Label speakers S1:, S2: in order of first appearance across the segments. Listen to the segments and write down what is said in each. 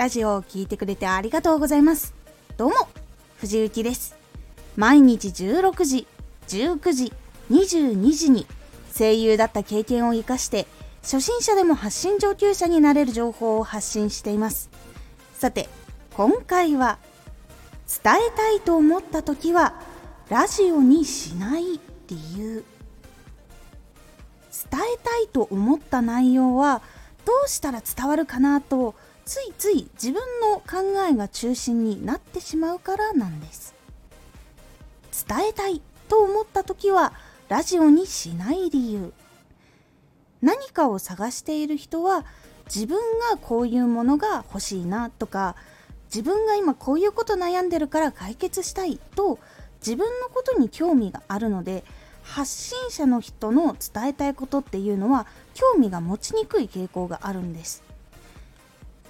S1: ラジオを聴いてくれてありがとうございます。どうも藤幸です。毎日16時19時22時に声優だった経験を生かして初心者でも発信上級者になれる情報を発信しています。さて今回は伝えたいと思った時はラジオにしない理由。伝えたいと思った内容はどうしたら伝わるかなとついつい自分の考えが中心になってしまうからなんです。伝えたいと思った時はラジオにしない理由。何かを探している人は自分がこういうものが欲しいなとか自分が今こういうこと悩んでるから解決したいと自分のことに興味があるので発信者の人の伝えたいことっていうのは興味が持ちにくい傾向があるんです。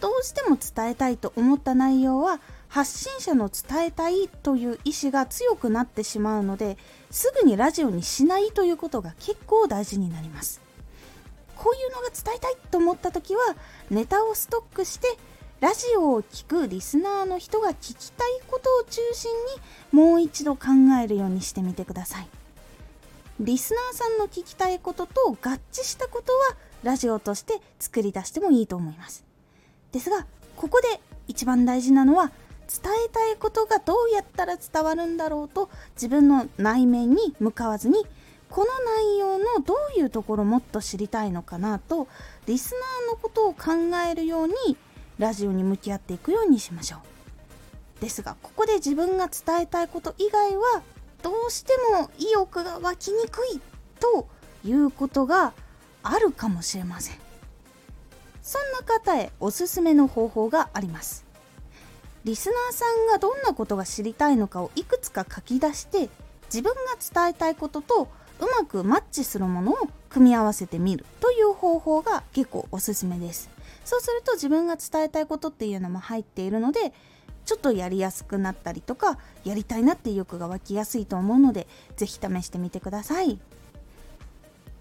S1: どうしても伝えたいと思った内容は発信者の伝えたいという意思が強くなってしまうのですぐにラジオにしないということが結構大事になります。こういうのが伝えたいと思った時はネタをストックしてラジオを聴くリスナーの人が聞きたいことを中心にもう一度考えるようにしてみてください。リスナーさんの聞きたいことと合致したことはラジオとして作り出してもいいと思います。ですがここで一番大事なのは伝えたいことがどうやったら伝わるんだろうと自分の内面に向かわずにこの内容のどういうところもっと知りたいのかなとリスナーのことを考えるようにラジオに向き合っていくようにしましょう。ですがここで自分が伝えたいこと以外はどうしても意欲が湧きにくいということがあるかもしれません。そんな方へおすすめの方法があります。リスナーさんがどんなことが知りたいのかをいくつか書き出して自分が伝えたいこととうまくマッチするものを組み合わせてみるという方法が結構おすすめです。そうすると自分が伝えたいことっていうのも入っているのでちょっとやりやすくなったりとかやりたいなっていう欲が湧きやすいと思うので是非試してみてください。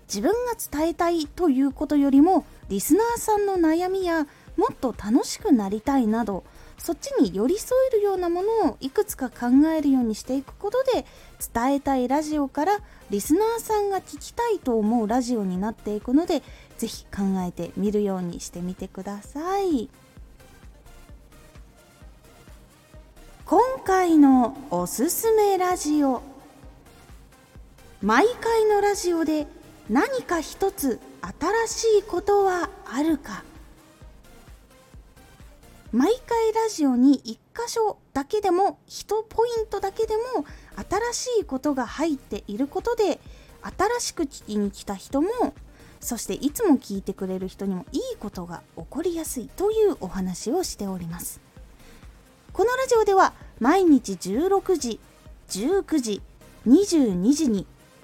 S1: 自分が伝えたいということよりもリスナーさんの悩みやもっと楽しくなりたいなどそっちに寄り添えるようなものをいくつか考えるようにしていくことで伝えたいラジオからリスナーさんが聞きたいと思うラジオになっていくので是非考えてみるようにしてみてください。今回のおすすめラジオ。毎回のラジオで何か一つ新しいことはあるか？毎回ラジオに1箇所だけでも1ポイントだけでも新しいことが入っていることで新しく聞きに来た人もそしていつも聞いてくれる人にもいいことが起こりやすいというお話をしております。このラジオでは毎日16時19時22時に